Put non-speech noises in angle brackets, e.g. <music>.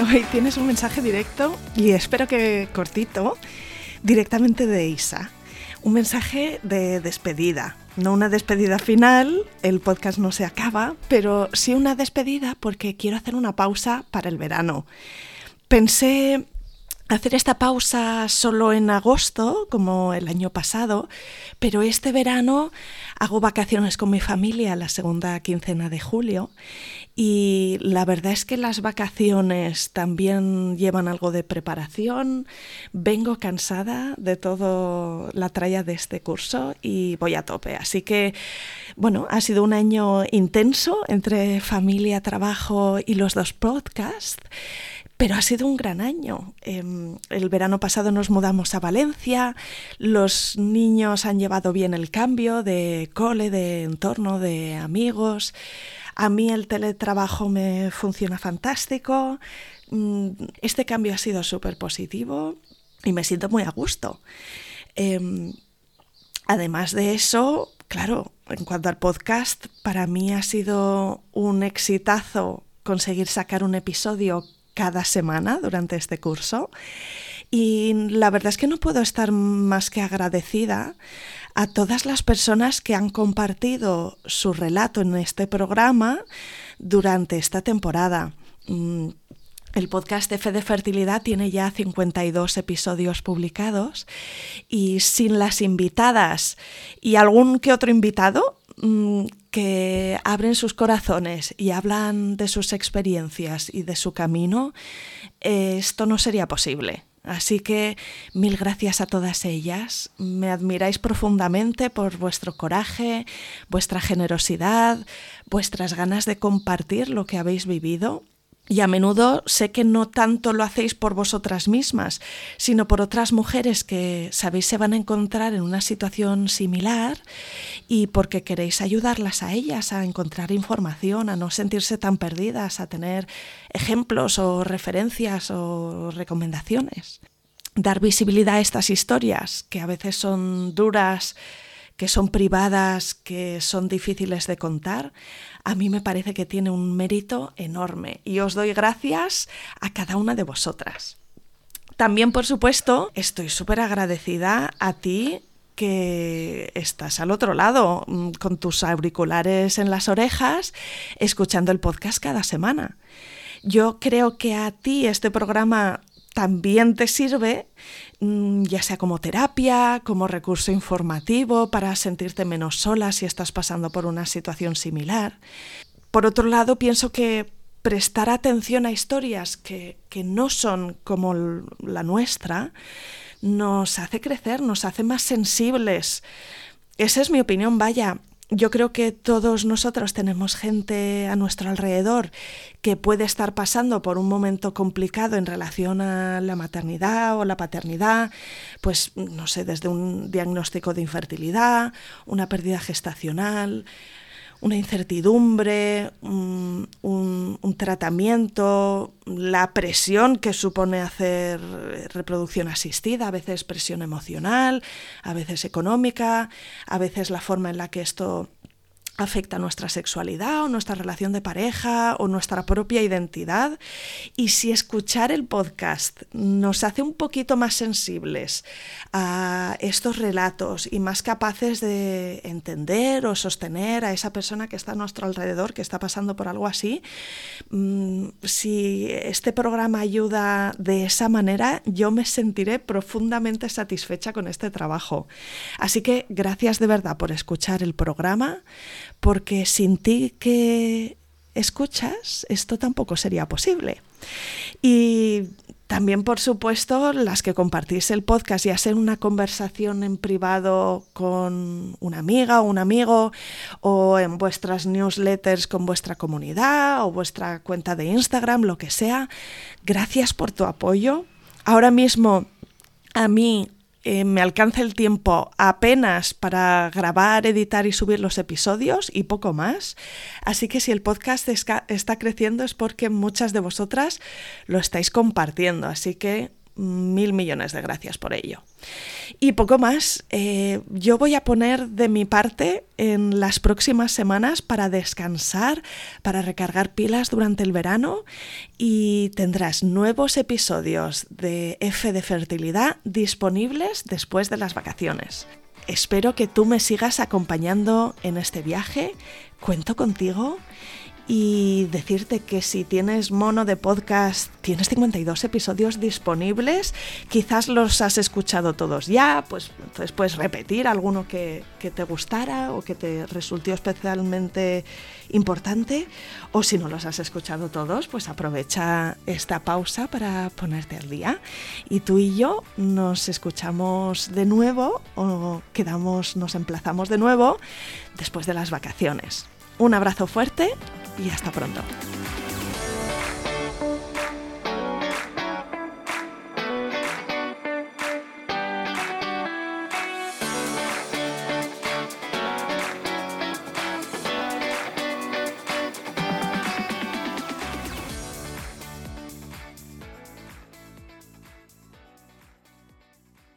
<laughs> Hoy tienes un mensaje directo y espero que cortito, directamente de Isa. Un mensaje de despedida. No una despedida final, el podcast no se acaba, pero sí una despedida porque quiero hacer una pausa para el verano. Pensé hacer esta pausa solo en agosto, como el año pasado, pero este verano hago vacaciones con mi familia la segunda quincena de julio y la verdad es que las vacaciones también llevan algo de preparación. Vengo cansada de todo la tralla de este curso y voy a tope. Así que, bueno, ha sido un año intenso entre familia, trabajo y los dos podcasts. Pero ha sido un gran año. Em, el verano pasado nos mudamos a Valencia, los niños han llevado bien el cambio de cole, de entorno, de amigos. A mí el teletrabajo me funciona fantástico. Mm, este cambio ha sido súper positivo y me siento muy a gusto. Em, además de eso, claro, en cuanto al podcast, para mí ha sido un exitazo conseguir sacar un episodio cada semana durante este curso. Y la verdad es que no puedo estar más que agradecida a todas las personas que han compartido su relato en este programa durante esta temporada. Mm, el podcast Fe de Fertilidad tiene ya 52 episodios publicados y sin las invitadas y algún que otro invitado, Mm, que abren sus corazones y hablan de sus experiencias y de su camino, esto no sería posible. Así que mil gracias a todas ellas. Me admiráis profundamente por vuestro coraje, vuestra generosidad, vuestras ganas de compartir lo que habéis vivido y a menudo sé que no tanto lo hacéis por vosotras mismas, sino por otras mujeres que sabéis se van a encontrar en una situación similar y porque queréis ayudarlas a ellas a encontrar información, a no sentirse tan perdidas, a tener ejemplos o referencias o recomendaciones. Dar visibilidad a estas historias, que a veces son duras, que son privadas, que son difíciles de contar, a mí me parece que tiene un mérito enorme y os doy gracias a cada una de vosotras. También, por supuesto, estoy súper agradecida a ti que estás al otro lado, mm, con tus auriculares en las orejas, escuchando el podcast cada semana. Yo creo que a ti este programa también te sirve, mm, ya sea como terapia, como recurso informativo para sentirte menos sola si estás pasando por una situación similar. Por otro lado, pienso que prestar atención a historias que, que no son como la nuestra nos hace crecer, nos hace más sensibles. Esa es mi opinión, vaya yo creo que todos nosotros tenemos gente a nuestro alrededor que puede estar pasando por un momento complicado en relación a la maternidad o la paternidad, pues no sé, desde un diagnóstico de infertilidad, una pérdida gestacional, una incertidumbre, un, tratamiento, la presión que supone hacer reproducción asistida, a veces presión emocional, a veces económica, a veces la forma en la que esto afecta nuestra sexualidad o nuestra relación de pareja o nuestra propia identidad. Y si escuchar el podcast nos hace un poquito más sensibles a estos relatos y más capaces de entender o sostener a esa persona que está a nuestro alrededor, que está pasando por algo así, mm, si este programa ayuda de esa manera, yo me sentiré profundamente satisfecha con este trabajo. Así que gracias de verdad por escuchar el programa porque sin ti que escuchas, esto tampoco sería posible. Y también, por supuesto, las que compartís el podcast, ya sea una conversación en privado con una amiga o un amigo, o en vuestras newsletters con vuestra comunidad, o vuestra cuenta de Instagram, lo que sea, gracias por tu apoyo. Ahora mismo a mí eh, me alcanza el tiempo apenas para grabar, editar y subir los episodios y poco más. Así que si el podcast está creciendo es porque muchas de vosotras lo estáis compartiendo. Así que mil millones de gracias por ello. Y poco más, eh, yo voy a poner de mi parte en las próximas semanas para descansar, para recargar pilas durante el verano y tendrás nuevos episodios de F de Fertilidad disponibles después de las vacaciones. Espero que tú me sigas acompañando en este viaje. Cuento contigo y decirte que si tienes mono de podcast, tienes 52 episodios disponibles, quizás los has escuchado todos ya, pues entonces puedes repetir alguno que, que te gustara o que te resultó especialmente importante, o si no los has escuchado todos, pues aprovecha esta pausa para ponerte al día. Y tú y yo nos escuchamos de nuevo o quedamos, nos emplazamos de nuevo después de las vacaciones. Un abrazo fuerte y hasta pronto.